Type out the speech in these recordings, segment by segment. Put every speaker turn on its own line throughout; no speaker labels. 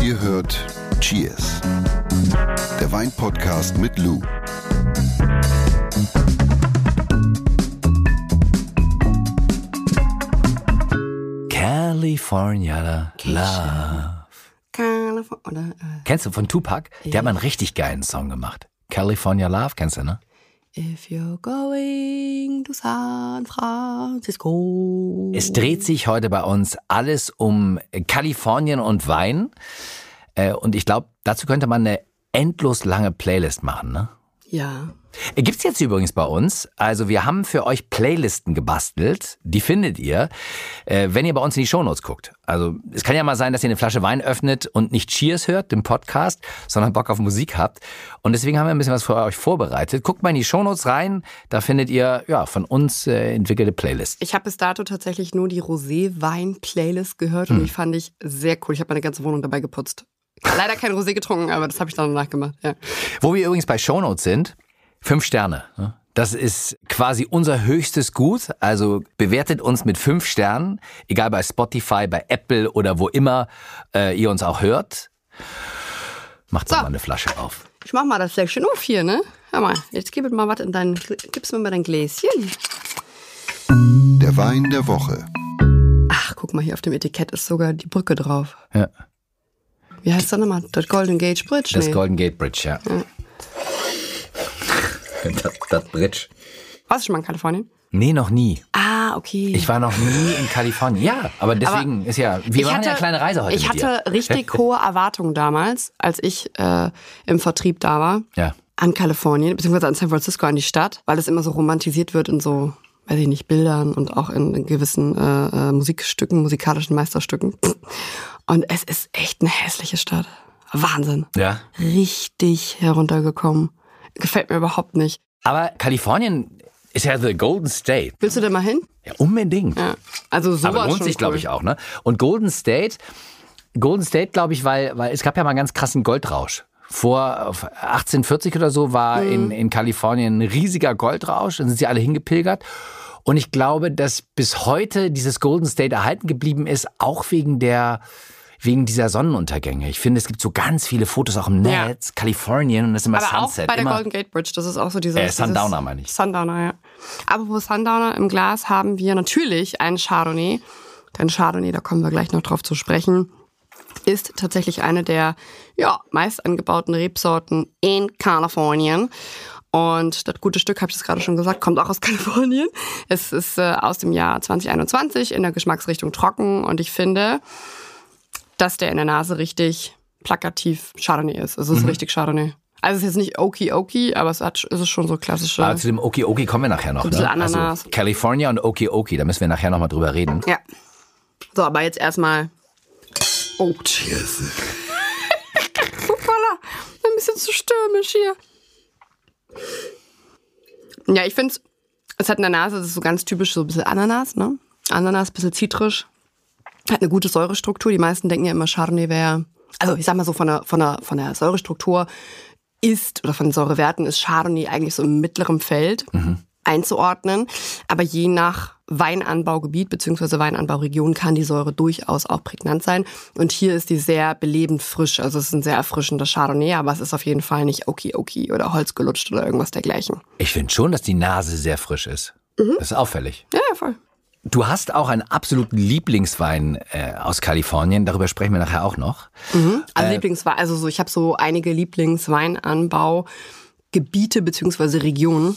Ihr hört Cheers, der Weinpodcast mit Lou.
California Love.
California, äh,
Kennst du von Tupac? Der hat mal einen richtig geilen Song gemacht. California Love, kennst du, ne?
If you're going to San Francisco.
Es dreht sich heute bei uns alles um Kalifornien und Wein. Äh, Und ich glaube, dazu könnte man eine endlos lange Playlist machen, ne?
Ja.
Gibt's jetzt übrigens bei uns. Also wir haben für euch Playlisten gebastelt. Die findet ihr, äh, wenn ihr bei uns in die Shownotes guckt. Also es kann ja mal sein, dass ihr eine Flasche Wein öffnet und nicht Cheers hört, den Podcast, sondern Bock auf Musik habt. Und deswegen haben wir ein bisschen was für euch vorbereitet. Guckt mal in die Shownotes rein. Da findet ihr ja von uns äh, entwickelte Playlists.
Ich habe bis dato tatsächlich nur die Rosé-Wein-Playlist gehört
Hm.
und die fand ich sehr cool. Ich habe meine ganze Wohnung dabei geputzt. Leider kein Rosé getrunken, aber das habe ich dann danach gemacht. Ja.
Wo wir übrigens bei Shownotes sind, fünf Sterne. ne? Das ist quasi unser höchstes Gut. Also bewertet uns mit fünf Sternen, egal bei Spotify, bei Apple oder wo immer äh, ihr uns auch hört. Macht doch
So.
mal eine Flasche auf.
Ich mach mal das Fläschchen auf hier, ne? Hör mal, jetzt gib mal was in dein, gib's mir mal dein Gläschen.
Der Wein der Woche.
Ach, guck mal, hier auf dem Etikett ist sogar die Brücke drauf.
Ja,
Wie heißt das nochmal? Das Golden Gate Bridge?
das
Nee.
Golden Gate Bridge, ja. Das, das Bridge.
Warst du schon mal in Kalifornien?
Nee, noch nie.
Ah, okay.
Ich war noch nie in Kalifornien. Ja, aber deswegen ist ja, wir machen
hatte,
ja eine kleine Reise heute
Ich hatte
dir.
richtig hohe Erwartungen damals, als ich äh, im Vertrieb da war.
Ja.
An Kalifornien, beziehungsweise an San Francisco, an die Stadt, weil es immer so romantisiert wird in so, weiß ich nicht, Bildern und auch in gewissen äh, äh, Musikstücken, musikalischen Meisterstücken. Und es ist echt eine hässliche Stadt. Wahnsinn.
Ja.
Richtig heruntergekommen. Gefällt mir überhaupt nicht.
Aber Kalifornien ist ja the Golden State.
Willst du da mal hin?
Ja, unbedingt.
Ja. Also sowas
Aber lohnt sich, glaube ich, auch, ne? Und Golden State, Golden State, glaube ich, weil, weil es gab ja mal einen ganz krassen Goldrausch. Vor auf 1840 oder so war
Mhm.
in, in Kalifornien ein riesiger Goldrausch, dann sind sie alle hingepilgert. Und ich glaube, dass bis heute dieses Golden State erhalten geblieben ist, auch wegen der wegen dieser Sonnenuntergänge. Ich finde, es gibt so ganz viele Fotos auch im
Ja.
Netz, Kalifornien und das ist immer
Aber
Sunset.
auch bei der
immer,
Golden Gate Bridge, das ist auch so dieses...
Äh, Sundowner
dieses-
meine ich.
Sundowner, ja. Apropos Sundowner, im Glas haben wir natürlich einen Chardonnay. Denn Chardonnay, da kommen wir gleich noch drauf zu sprechen, ist tatsächlich eine der ja, meist angebauten Rebsorten in Kalifornien. Und das gute Stück, habe ich es gerade schon gesagt, kommt auch aus Kalifornien. Es ist äh, aus dem Jahr 2021 in der Geschmacksrichtung trocken. Und ich finde, dass der in der Nase richtig plakativ Chardonnay ist. Es ist richtig Chardonnay. Also es ist jetzt nicht Oki Oki, aber es, hat, es ist schon so klassische.
Aber zu dem Oki Oki kommen wir nachher noch.
bisschen
Ne?
Ananas.
Also California und Oki Oki, da müssen wir nachher noch mal drüber reden.
ja. So, aber jetzt erstmal. Oh, cheers. Hoppala, ein bisschen zu stürmisch hier. Ja, ich finde es hat in der Nase, das ist so ganz typisch so ein bisschen Ananas, ne? Ananas, ein bisschen zitrisch. Hat eine gute Säurestruktur. Die meisten denken ja immer, Chardonnay wäre, also ich sag mal so von der, von der, von der Säurestruktur ist oder von den Säurewerten ist Chardonnay eigentlich so im mittleren Feld einzuordnen. Aber je nach Weinanbaugebiet bzw. Weinanbauregion kann die Säure durchaus auch prägnant sein. Und hier ist die sehr belebend frisch. Also es ist ein sehr erfrischender Chardonnay, aber es ist auf jeden Fall nicht Oki Oki oder Holzgelutscht oder irgendwas dergleichen.
Ich finde schon, dass die Nase sehr frisch ist.
Mhm.
Das ist auffällig.
Ja, ja, voll.
Du hast auch einen absoluten Lieblingswein äh, aus Kalifornien. Darüber sprechen wir nachher auch noch.
Also Lieblingswein, also so, ich habe so einige Lieblingsweinanbaugebiete bzw. Regionen.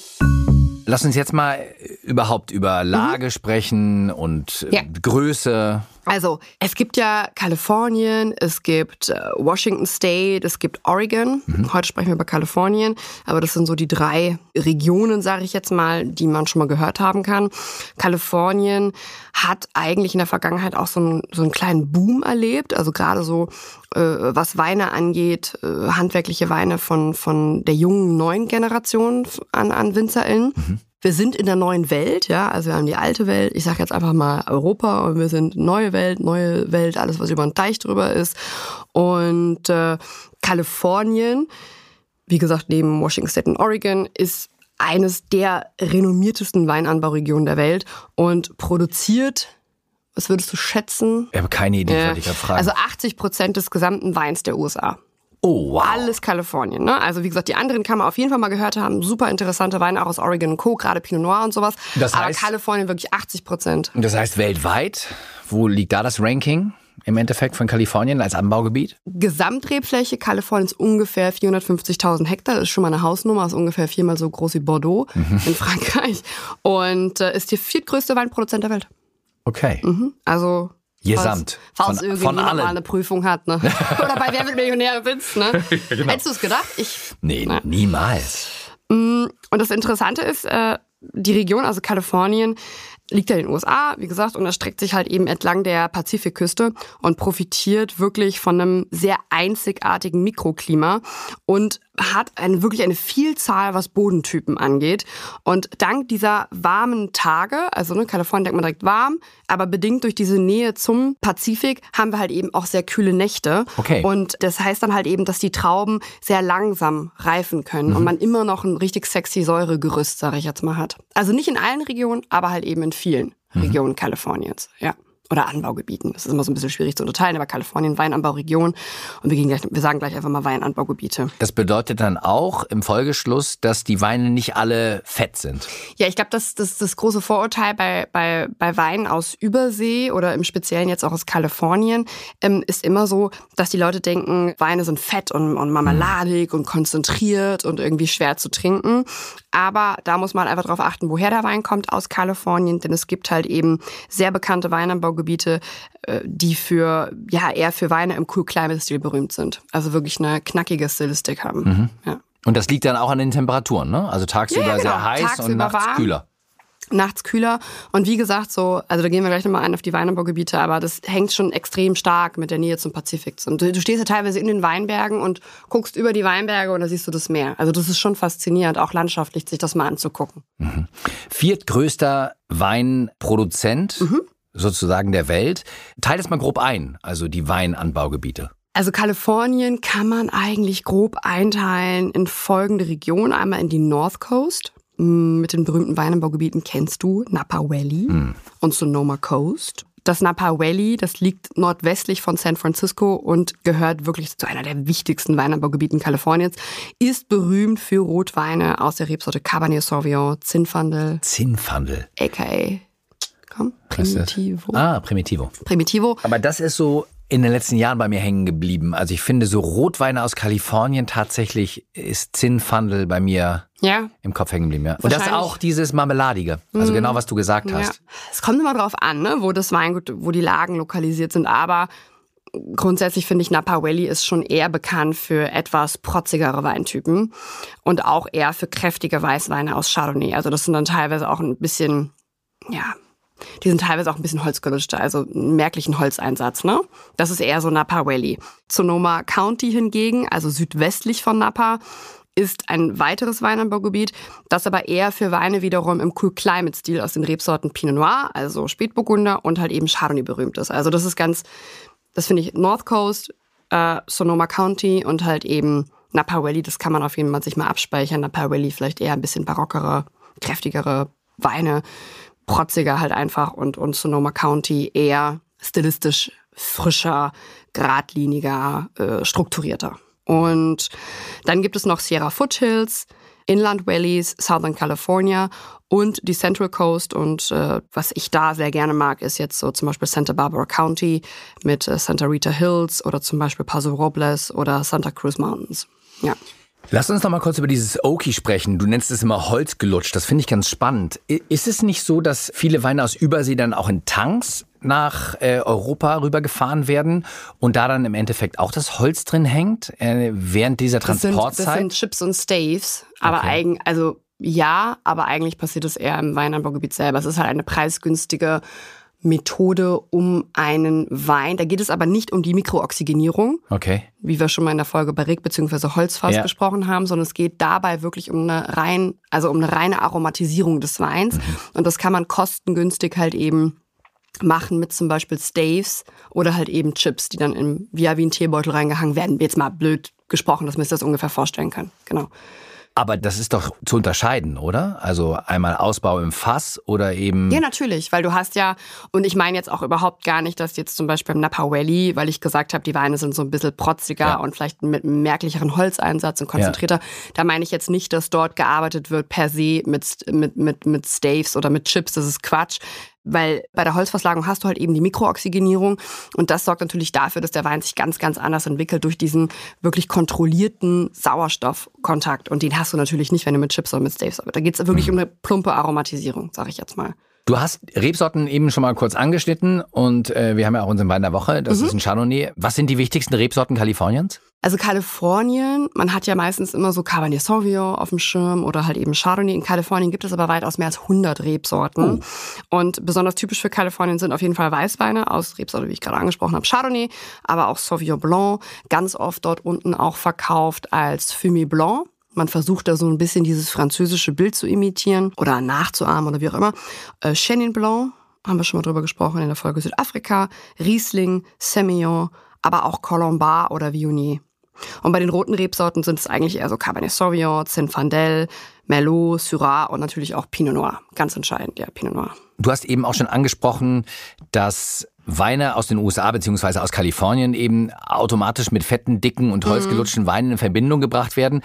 Lass uns jetzt mal überhaupt über Lage sprechen und äh,
Ja.
Größe.
Also, es gibt ja Kalifornien, es gibt äh, Washington State, es gibt Oregon. Heute sprechen wir über Kalifornien, aber das sind so die drei Regionen, sage ich jetzt mal, die man schon mal gehört haben kann. Kalifornien hat eigentlich in der Vergangenheit auch so einen, so einen kleinen Boom erlebt, also gerade so äh, was Weine angeht, äh, handwerkliche Weine von, von der jungen neuen Generation an, an WinzerInnen. Wir sind in der neuen Welt, ja, also wir haben die alte Welt, ich sage jetzt einfach mal Europa und wir sind neue Welt, neue Welt, alles was über den Teich drüber ist. Und äh, Kalifornien, wie gesagt, neben Washington State und Oregon, ist eines der renommiertesten Weinanbauregionen der Welt und produziert Was würdest du schätzen?
Ich habe keine Idee,
Äh,
wollte ich gerade fragen.
Also 80 Prozent des gesamten Weins der USA.
Oh, wow.
Alles Kalifornien. Ne? Also wie gesagt, die anderen kann man auf jeden Fall mal gehört haben. Super interessante Weine auch aus Oregon und Co., gerade Pinot Noir und sowas.
Das
Aber
heißt-
Kalifornien wirklich 80 Prozent.
Und das heißt weltweit, wo liegt da das Ranking im Endeffekt von Kalifornien als Anbaugebiet?
Gesamtrebfläche Kaliforniens ungefähr 450.000 Hektar. Das ist schon mal eine Hausnummer, ist ungefähr viermal so groß wie Bordeaux
Mhm.
in Frankreich. Und äh, ist die viertgrößte Weinproduzent der Welt.
Okay.
Also
Gesamt.
Falls, falls
Von-
irgendjemand
von
mal eine Prüfung hat, ne? Oder bei Wer wird Millionär sitzt, ne?
genau.
Hättest du es gedacht? Ich.
Nee,
Ja.
niemals.
Und das Interessante ist, äh, die Region, also Kalifornien, liegt ja in den USA, wie gesagt, und erstreckt sich halt eben entlang der Pazifikküste und profitiert wirklich von einem sehr einzigartigen Mikroklima und hat eine, wirklich eine Vielzahl, was Bodentypen angeht. Und dank dieser warmen Tage, also ne, Kalifornien denkt man direkt warm, aber bedingt durch diese Nähe zum Pazifik haben wir halt eben auch sehr kühle Nächte.
Okay.
Und das heißt dann halt eben, dass die Trauben sehr langsam reifen können
Mhm.
und man immer noch ein richtig sexy Säuregerüst, sage ich jetzt mal, hat. Also nicht in allen Regionen, aber halt eben in vielen
Mhm.
Regionen Kaliforniens. Ja. Oder Anbaugebieten. Das ist immer so ein bisschen schwierig zu unterteilen, aber Kalifornien, Weinanbauregion. Und wir, gehen gleich, wir sagen gleich einfach mal Weinanbaugebiete.
Das bedeutet dann auch im Folgeschluss, dass die Weine nicht alle fett sind.
Ja, ich glaube, das, das das große Vorurteil bei, bei, bei Weinen aus Übersee oder im Speziellen jetzt auch aus Kalifornien ähm, ist immer so, dass die Leute denken, Weine sind fett und, und marmeladig und konzentriert und irgendwie schwer zu trinken. Aber da muss man einfach darauf achten, woher der Wein kommt aus Kalifornien, denn es gibt halt eben sehr bekannte Weinanbaugebiete, äh, die für, ja, eher für Weine im Cool Climate Stil berühmt sind. Also wirklich eine knackige Stilistik haben. Ja.
Und das liegt dann auch an den Temperaturen, ne? Also tagsüber
Ja, ja,
sehr
genau.
heiß und
Tagsüber
nachts
warm.
kühler.
nachts kühler. Und wie gesagt, so, also da gehen wir gleich nochmal ein auf die Weinanbaugebiete, aber das hängt schon extrem stark mit der Nähe zum Pazifik. Und du, du stehst ja teilweise in den Weinbergen und guckst über die Weinberge und da siehst du das Meer. Also das ist schon faszinierend, auch landschaftlich sich das mal anzugucken.
Viertgrößter Weinproduzent
Mhm.
Sozusagen der Welt. Teil das mal grob ein, also die Weinanbaugebiete.
Also Kalifornien kann man eigentlich grob einteilen in folgende Regionen. Einmal in die North Coast. Mm, Mit den berühmten Weinanbaugebieten kennst du Napa Valley und Sonoma Coast. Das Napa Valley, das liegt nordwestlich von San Francisco und gehört wirklich zu einer der wichtigsten Weinanbaugebieten Kaliforniens. Ist berühmt für Rotweine aus der Rebsorte Cabernet Sauvignon, Zinfandel,
Zinfandel.
aka
das?
Primitivo.
Ah, Primitivo.
Primitivo.
Aber das ist so in den letzten Jahren bei mir hängen geblieben. Also ich finde so Rotweine aus Kalifornien tatsächlich ist Zinfandel bei mir
Ja,
im Kopf hängen geblieben. Ja. Und das auch dieses Marmeladige. Also genau, was du gesagt
Ja.
hast.
Es kommt immer drauf an, ne, wo das Weingut, wo die Lagen lokalisiert sind, aber grundsätzlich finde ich Napa Valley ist schon eher bekannt für etwas protzigere Weintypen und auch eher für kräftige Weißweine aus Chardonnay. Also das sind dann teilweise auch ein bisschen, ja, die sind teilweise auch ein bisschen holzgelutschter, also einen merklichen Holzeinsatz, ne? Das ist eher so Napa Valley. Sonoma County hingegen, also südwestlich von Napa, ist ein weiteres Weinanbaugebiet, das aber eher für Weine wiederum im Cool Climate Stil aus den Rebsorten Pinot Noir, also Spätburgunder und halt eben Chardonnay berühmt ist. Also das ist ganz, das finde ich North Coast, äh, Sonoma County und halt eben Napa Valley, das kann man auf jeden Fall sich mal abspeichern. Napa Valley vielleicht eher ein bisschen barockere, kräftigere Weine, protziger halt einfach und, und Sonoma County eher stilistisch frischer, geradliniger, äh, strukturierter. Und dann gibt es noch Sierra Foothills, Inland Valleys, Southern California und die Central Coast. Und äh, was ich da sehr gerne mag, ist jetzt so zum Beispiel Santa Barbara County mit äh, Santa Rita Hills oder zum Beispiel Paso Robles oder Santa Cruz Mountains. Ja.
Lass uns noch mal kurz über dieses Oki sprechen. Du nennst es immer Holzgelutscht. Das finde ich ganz spannend. Ist es nicht so, dass viele Weine aus Übersee dann auch in Tanks nach äh, Europa rübergefahren werden und da dann im Endeffekt auch das Holz drin hängt äh, während dieser
Das sind, das
Transportzeit?
sind Chips und Staves. Aber
Okay.
eigen, also ja, aber eigentlich passiert es eher im Weinanbaugebiet selber. Es ist halt eine preisgünstige Methode, um einen Wein. Da geht es aber nicht um die Mikrooxygenierung,
okay.
wie wir schon mal in der Folge Barrique bzw. Holzfass
Ja.
gesprochen haben, sondern es geht dabei wirklich um eine rein, also um eine reine Aromatisierung des Weins.
Mhm.
Und das kann man kostengünstig halt eben machen mit zum Beispiel Staves oder halt eben Chips, die dann in, via wie ein Teebeutel reingehangen werden. Jetzt mal blöd gesprochen, dass man sich das ungefähr vorstellen kann. Genau.
Aber das ist doch zu unterscheiden, oder? Also einmal Ausbau im Fass oder eben.
Ja, natürlich, weil du hast ja, und ich meine jetzt auch überhaupt gar nicht, dass jetzt zum Beispiel im Napa Valley, weil ich gesagt habe, die Weine sind so ein bisschen protziger ja. und vielleicht mit einem merklicheren Holzeinsatz und konzentrierter. Ja. Da meine ich jetzt nicht, dass dort gearbeitet wird per se mit, mit, mit, mit Staves oder mit Chips. Das ist Quatsch. Weil bei der Holzverslagung hast du halt eben die Mikrooxygenierung und das sorgt natürlich dafür, dass der Wein sich ganz, ganz anders entwickelt durch diesen wirklich kontrollierten Sauerstoffkontakt. Und den hast du natürlich nicht, wenn du mit Chips oder mit Staves arbeitest. Da geht es wirklich mhm. um eine plumpe Aromatisierung, sage ich jetzt mal.
Du hast Rebsorten eben schon mal kurz angeschnitten und äh, wir haben ja auch unseren Wein der Woche, das mhm. ist ein Chardonnay. Was sind die wichtigsten Rebsorten Kaliforniens?
Also Kalifornien, man hat ja meistens immer so Cabernet Sauvignon auf dem Schirm oder halt eben Chardonnay. In Kalifornien gibt es aber weitaus mehr als 100 Rebsorten. Oh. Und besonders typisch für Kalifornien sind auf jeden Fall Weißweine aus Rebsorte, wie ich gerade angesprochen habe, Chardonnay, aber auch Sauvignon Blanc, ganz oft dort unten auch verkauft als Fumé Blanc. Man versucht da so ein bisschen dieses französische Bild zu imitieren oder nachzuahmen oder wie auch immer. Äh, Chenin Blanc, haben wir schon mal drüber gesprochen in der Folge Südafrika, Riesling, Semillon, aber auch Colombard oder Viognier. Und bei den roten Rebsorten sind es eigentlich eher so Cabernet Sauvignon, Zinfandel, Merlot, Syrah und natürlich auch Pinot Noir. Ganz entscheidend, ja, Pinot Noir.
Du hast eben auch schon angesprochen, dass Weine aus den USA beziehungsweise aus Kalifornien eben automatisch mit fetten, dicken und holzgelutschten mhm. Weinen in Verbindung gebracht werden.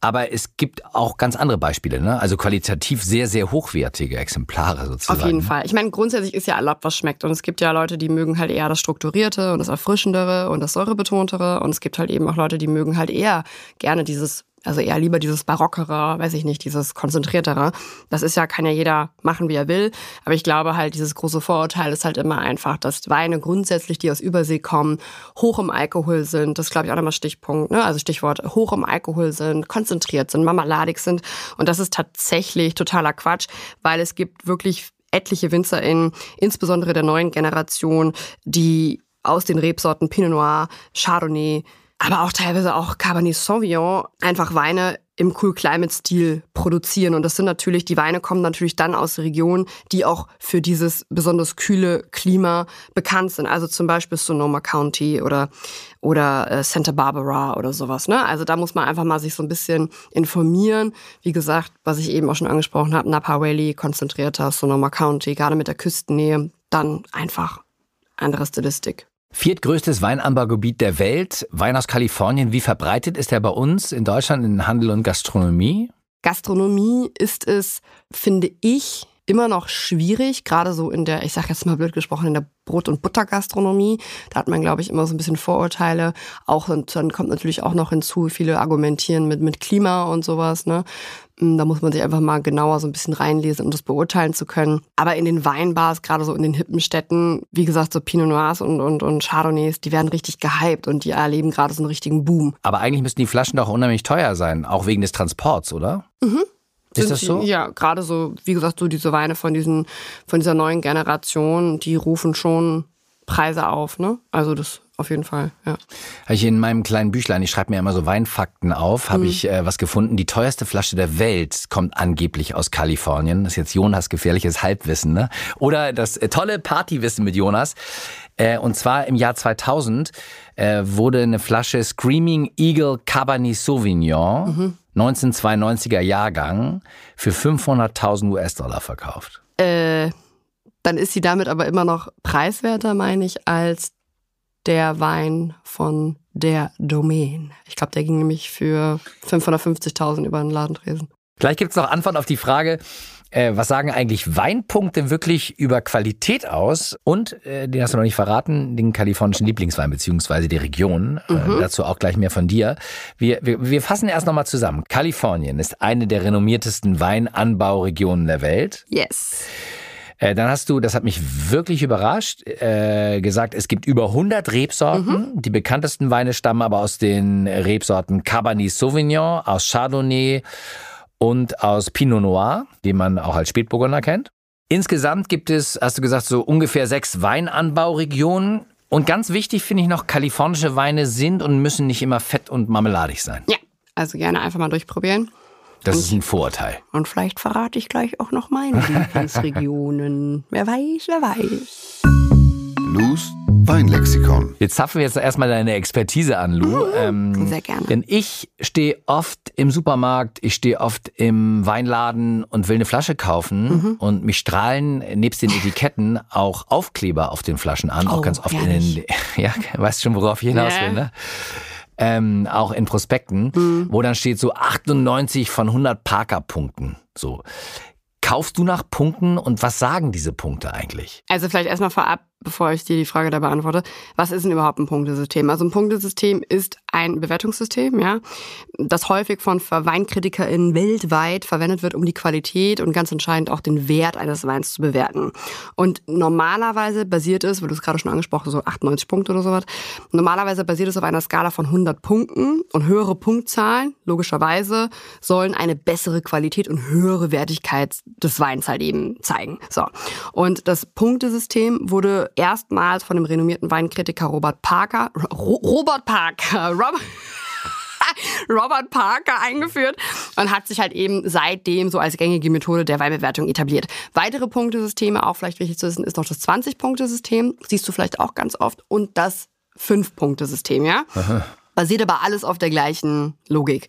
Aber es gibt auch ganz andere Beispiele, ne? Also qualitativ sehr, sehr hochwertige Exemplare sozusagen.
Auf jeden Fall. Ich meine, grundsätzlich ist ja erlaubt, was schmeckt. Und es gibt ja Leute, die mögen halt eher das Strukturierte und das Erfrischendere und das Säurebetontere. Und es gibt halt eben auch Leute, die mögen halt eher gerne dieses also eher lieber dieses barockere, weiß ich nicht, dieses konzentriertere. Das ist ja, kann ja jeder machen, wie er will. Aber ich glaube halt, dieses große Vorurteil ist halt immer einfach, dass Weine grundsätzlich, die aus Übersee kommen, hoch im Alkohol sind. Das ist, glaube ich, auch nochmal Stichpunkt. Ne? Also Stichwort hoch im Alkohol sind, konzentriert sind, marmeladig sind. Und das ist tatsächlich totaler Quatsch, weil es gibt wirklich etliche WinzerInnen, insbesondere der neuen Generation, die aus den Rebsorten Pinot Noir, Chardonnay, aber auch teilweise auch Cabernet Sauvignon einfach Weine im Cool Climate Stil produzieren. Und das sind natürlich, die Weine kommen natürlich dann aus Regionen, die auch für dieses besonders kühle Klima bekannt sind. Also zum Beispiel Sonoma County oder, oder äh, Santa Barbara oder sowas. Ne? Also da muss man einfach mal sich so ein bisschen informieren. Wie gesagt, was ich eben auch schon angesprochen habe, Napa Valley, konzentrierter Sonoma County, gerade mit der Küstennähe, dann einfach andere Stilistik.
Viertgrößtes Weinanbaugebiet der Welt, Wein aus Kalifornien. Wie verbreitet ist er bei uns in Deutschland in Handel und Gastronomie?
Gastronomie ist es, finde ich, immer noch schwierig, gerade so in der, ich sage jetzt mal blöd gesprochen, in der Brot- und Buttergastronomie. Da hat man, glaube ich, immer so ein bisschen Vorurteile. Auch und dann kommt natürlich auch noch hinzu, viele argumentieren mit, mit Klima und sowas. Ne? Hm, da muss man sich einfach mal genauer so ein bisschen reinlesen, um das beurteilen zu können. Aber in den Weinbars, gerade so in den hippen Städten, wie gesagt, so Pinot Noirs und, und, und Chardonnays, die werden richtig gehypt und die erleben gerade so einen richtigen Boom.
Aber eigentlich müssten die Flaschen doch unheimlich teuer sein, auch wegen des Transports, oder?
Mhm.
Ist das so?
Ja, gerade so, wie gesagt, so diese Weine von diesen, von dieser neuen Generation, die rufen schon Preise auf, ne? Also das auf jeden Fall, ja.
Habe ich in meinem kleinen Büchlein, ich schreibe mir immer so Weinfakten auf, habe mhm. ich äh, was gefunden. Die teuerste Flasche der Welt kommt angeblich aus Kalifornien. Das ist jetzt Jonas gefährliches Halbwissen, ne? Oder das äh, tolle Partywissen mit Jonas. Äh, und zwar im Jahr 2000 äh, wurde eine Flasche Screaming Eagle Cabernet Sauvignon mhm 1992er Jahrgang für 500.000 US-Dollar verkauft.
Äh, dann ist sie damit aber immer noch preiswerter, meine ich, als der Wein von der Domain. Ich glaube, der ging nämlich für 550.000 über den Ladentresen.
Vielleicht gibt es noch Antwort auf die Frage, äh, was sagen eigentlich Weinpunkte wirklich über Qualität aus? Und, äh, den hast du noch nicht verraten, den kalifornischen Lieblingswein beziehungsweise die Region. Äh, mhm. Äh, dazu auch gleich mehr von dir. Wir, wir, wir fassen erst nochmal zusammen. Kalifornien ist eine der renommiertesten Weinanbauregionen der Welt.
Yes.
Äh, dann hast du, das hat mich wirklich überrascht, äh, gesagt, es gibt über 100 Rebsorten. Mhm. Die bekanntesten Weine stammen aber aus den Rebsorten Cabernet Sauvignon, aus Chardonnay und aus Pinot Noir, den man auch als Spätburgunder kennt. Insgesamt gibt es, hast du gesagt, so ungefähr sechs Weinanbauregionen. Und ganz wichtig finde ich noch, kalifornische Weine sind und müssen nicht immer fett und marmeladig sein.
Ja, also gerne einfach mal durchprobieren.
Das und, ist ein Vorurteil.
Und vielleicht verrate ich gleich auch noch meine Lieblingsregionen. wer weiß, wer weiß.
Lus Weinlexikon.
Jetzt zapfen wir jetzt erstmal deine Expertise an, Lu. Ähm,
Sehr gerne.
Denn ich stehe oft im Supermarkt, ich stehe oft im Weinladen und will eine Flasche kaufen und mich strahlen nebst den Etiketten auch Aufkleber auf den Flaschen an, auch
Oh,
ganz oft
herrlich.
in den, ja, weißt schon, worauf ich hinaus will, ne? Ähm, auch in Prospekten, wo dann steht so 98 von 100 Parker-Punkten. So. Kaufst du nach Punkten und was sagen diese Punkte eigentlich?
Also vielleicht erstmal vorab, bevor ich dir die Frage da beantworte, was ist denn überhaupt ein Punktesystem? Also ein Punktesystem ist ein Bewertungssystem, ja, das häufig von WeinkritikerInnen weltweit verwendet wird, um die Qualität und ganz entscheidend auch den Wert eines Weins zu bewerten. Und normalerweise basiert es, weil du es gerade schon angesprochen, so 98 Punkte oder sowas, normalerweise basiert es auf einer Skala von 100 Punkten und höhere Punktzahlen, logischerweise, sollen eine bessere Qualität und höhere Wertigkeit des Weins halt eben zeigen. So. Und das Punktesystem wurde erstmals von dem renommierten Weinkritiker Robert Parker, Ro Robert Parker, Robert, Robert Parker eingeführt und hat sich halt eben seitdem so als gängige Methode der Weinbewertung etabliert. Weitere Punktesysteme, auch vielleicht wichtig zu wissen, ist noch das 20-Punkte-System, siehst du vielleicht auch ganz oft, und das 5-Punkte-System, ja? Basiert aber alles auf der gleichen Logik.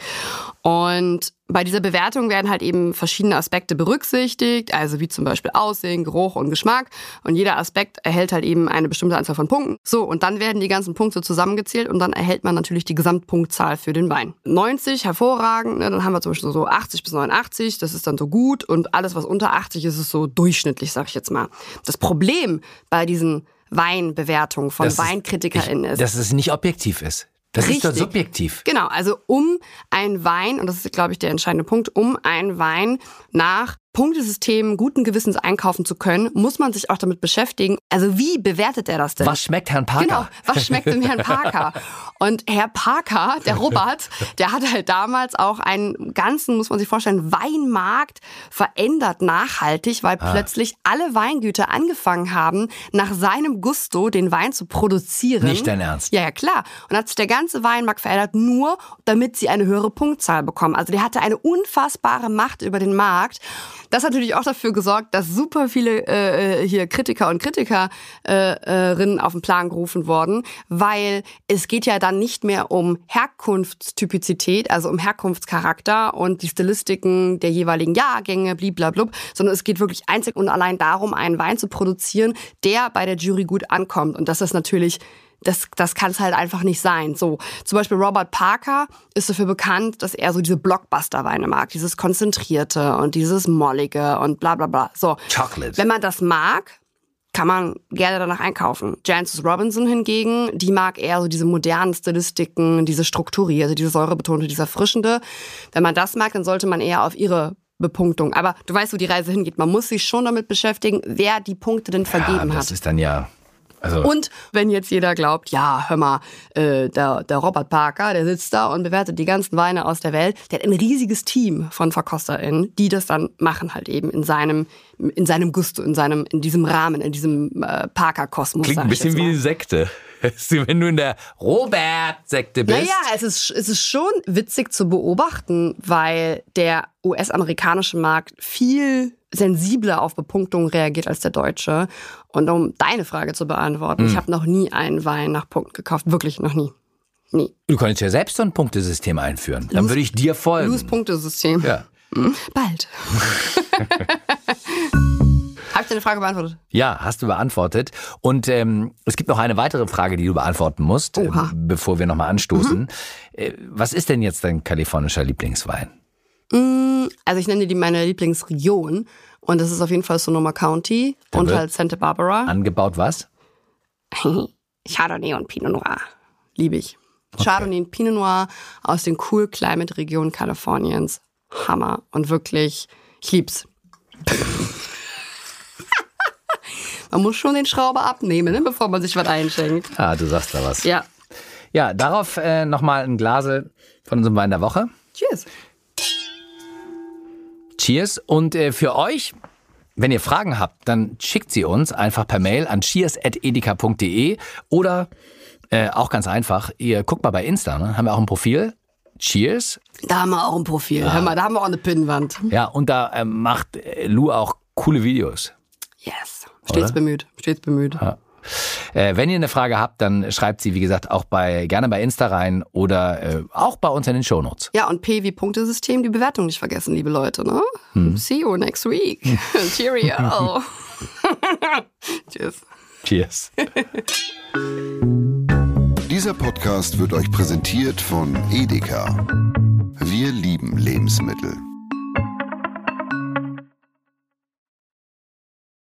Und bei dieser Bewertung werden halt eben verschiedene Aspekte berücksichtigt, also wie zum Beispiel Aussehen, Geruch und Geschmack. Und jeder Aspekt erhält halt eben eine bestimmte Anzahl von Punkten. So, und dann werden die ganzen Punkte zusammengezählt und dann erhält man natürlich die Gesamtpunktzahl für den Wein. 90, hervorragend, ne, dann haben wir zum Beispiel so 80 bis 89, das ist dann so gut. Und alles, was unter 80 ist, ist so durchschnittlich, sag ich jetzt mal. Das Problem bei diesen Weinbewertungen von
Das
WeinkritikerInnen ist,
Dass es nicht objektiv ist. Das ist doch
Richtig.
subjektiv.
Genau, also um ein Wein, und das ist, glaube ich, der entscheidende Punkt, um einen Wein nach Punktesystemen guten Gewissens einkaufen zu können, muss man sich auch damit beschäftigen. Also wie bewertet er das denn?
Was schmeckt Herrn Parker?
Genau, was schmeckt dem Herrn Parker? Und Herr Parker, der Robert, der hat halt damals auch einen ganzen, muss man sich vorstellen, Weinmarkt verändert nachhaltig, weil
Ah.
plötzlich alle Weingüter angefangen haben, nach seinem Gusto den Wein zu produzieren.
Nicht dein Ernst?
Ja, ja, klar. Und hat sich der ganze Weinmarkt verändert, nur damit sie eine höhere Punktzahl bekommen. Also der hatte eine unfassbare Macht über den Markt. Das hat natürlich auch dafür gesorgt, dass super viele äh, hier Kritiker und Kritikerinnen äh, Rinnen auf den Plan gerufen wurden, weil es geht ja dann nicht mehr um Herkunftstypizität, also um Herkunftscharakter und die Stilistiken der jeweiligen Jahrgänge, bliblablub, sondern es geht wirklich einzig und allein darum, einen Wein zu produzieren, der bei der Jury gut ankommt. Und das ist natürlich das, das kann es halt einfach nicht sein. So, zum Beispiel Robert Parker ist dafür bekannt, dass er so diese Blockbuster-Weine mag, dieses Konzentrierte und dieses Mollige und bla bla bla. So,
Chocolate.
wenn man das mag, kann man gerne danach einkaufen. Jancis Robinson hingegen, die mag eher so diese modernen Stilistiken, diese strukturierte, diese säurebetonte, diese erfrischende. Wenn man das mag, dann sollte man eher auf ihre Bepunktung. Aber du weißt, wo die Reise hingeht. Man muss sich schon damit beschäftigen, wer die Punkte denn
ja,
vergeben
das
hat.
ist dann ja. Also,
Und wenn jetzt jeder glaubt, ja, hör mal, äh, der, der Robert Parker, der sitzt da und bewertet die ganzen Weine aus der Welt, der hat ein riesiges Team von VerkosterInnen, die das dann machen halt eben in seinem, in seinem Gusto, in seinem, in diesem Rahmen, in diesem äh, Parker-Kosmos.
klingt ein bisschen wie eine Sekte. Wenn du in der Robert-Sekte bist.
Naja, es ist, es ist schon witzig zu beobachten, weil der US-amerikanische Markt viel sensibler auf Bepunktung reagiert als der deutsche. Und um deine Frage zu beantworten,
Hm.
ich habe noch nie einen Wein nach Punkten gekauft. Wirklich noch nie. Nie.
Du könntest ja selbst so ein Punktesystem einführen. Dann würde ich dir folgen.
Lose-Punktesystem.
Ja.
Bald. Habe ich deine Frage beantwortet?
Ja, hast du beantwortet. Und ähm, es gibt noch eine weitere Frage, die du beantworten musst, äh, bevor wir nochmal anstoßen. Äh, was ist denn jetzt dein kalifornischer Lieblingswein?
Also ich nenne die meine Lieblingsregion. Und das ist auf jeden Fall Sonoma County und
wird
halt Santa Barbara.
Angebaut was?
Chardonnay und Pinot Noir. Liebe ich. Chardonnay und Pinot Noir aus den Cool Climate Regionen Kaliforniens. Hammer. Und wirklich, ich lieb's. Man muss schon den Schrauber abnehmen, ne, bevor man sich was einschenkt.
Ah, du sagst da was.
Ja.
Ja, darauf äh, nochmal ein Glasel von unserem Wein der Woche.
Cheers.
Cheers. Und äh, für euch, wenn ihr Fragen habt, dann schickt sie uns einfach per Mail an cheers.edeka.de oder äh, auch ganz einfach, ihr guckt mal bei Insta, ne? haben wir auch ein Profil. Cheers.
Da haben wir auch ein Profil. Hör mal, da haben wir auch eine Pinnwand.
Ja, und da äh, macht äh, Lou auch coole Videos.
Yes. Stets
Oder?
bemüht. Stets bemüht.
Ja. Äh, wenn ihr eine Frage habt, dann schreibt sie, wie gesagt, auch bei gerne bei Insta rein oder äh, auch bei uns in den Shownotes.
Ja, und P wie Punktesystem, die Bewertung nicht vergessen, liebe Leute. Ne? Hm. See you next week. Cheerio.
Tschüss. Cheers.
Dieser Podcast wird euch präsentiert von Edeka. Wir lieben Lebensmittel.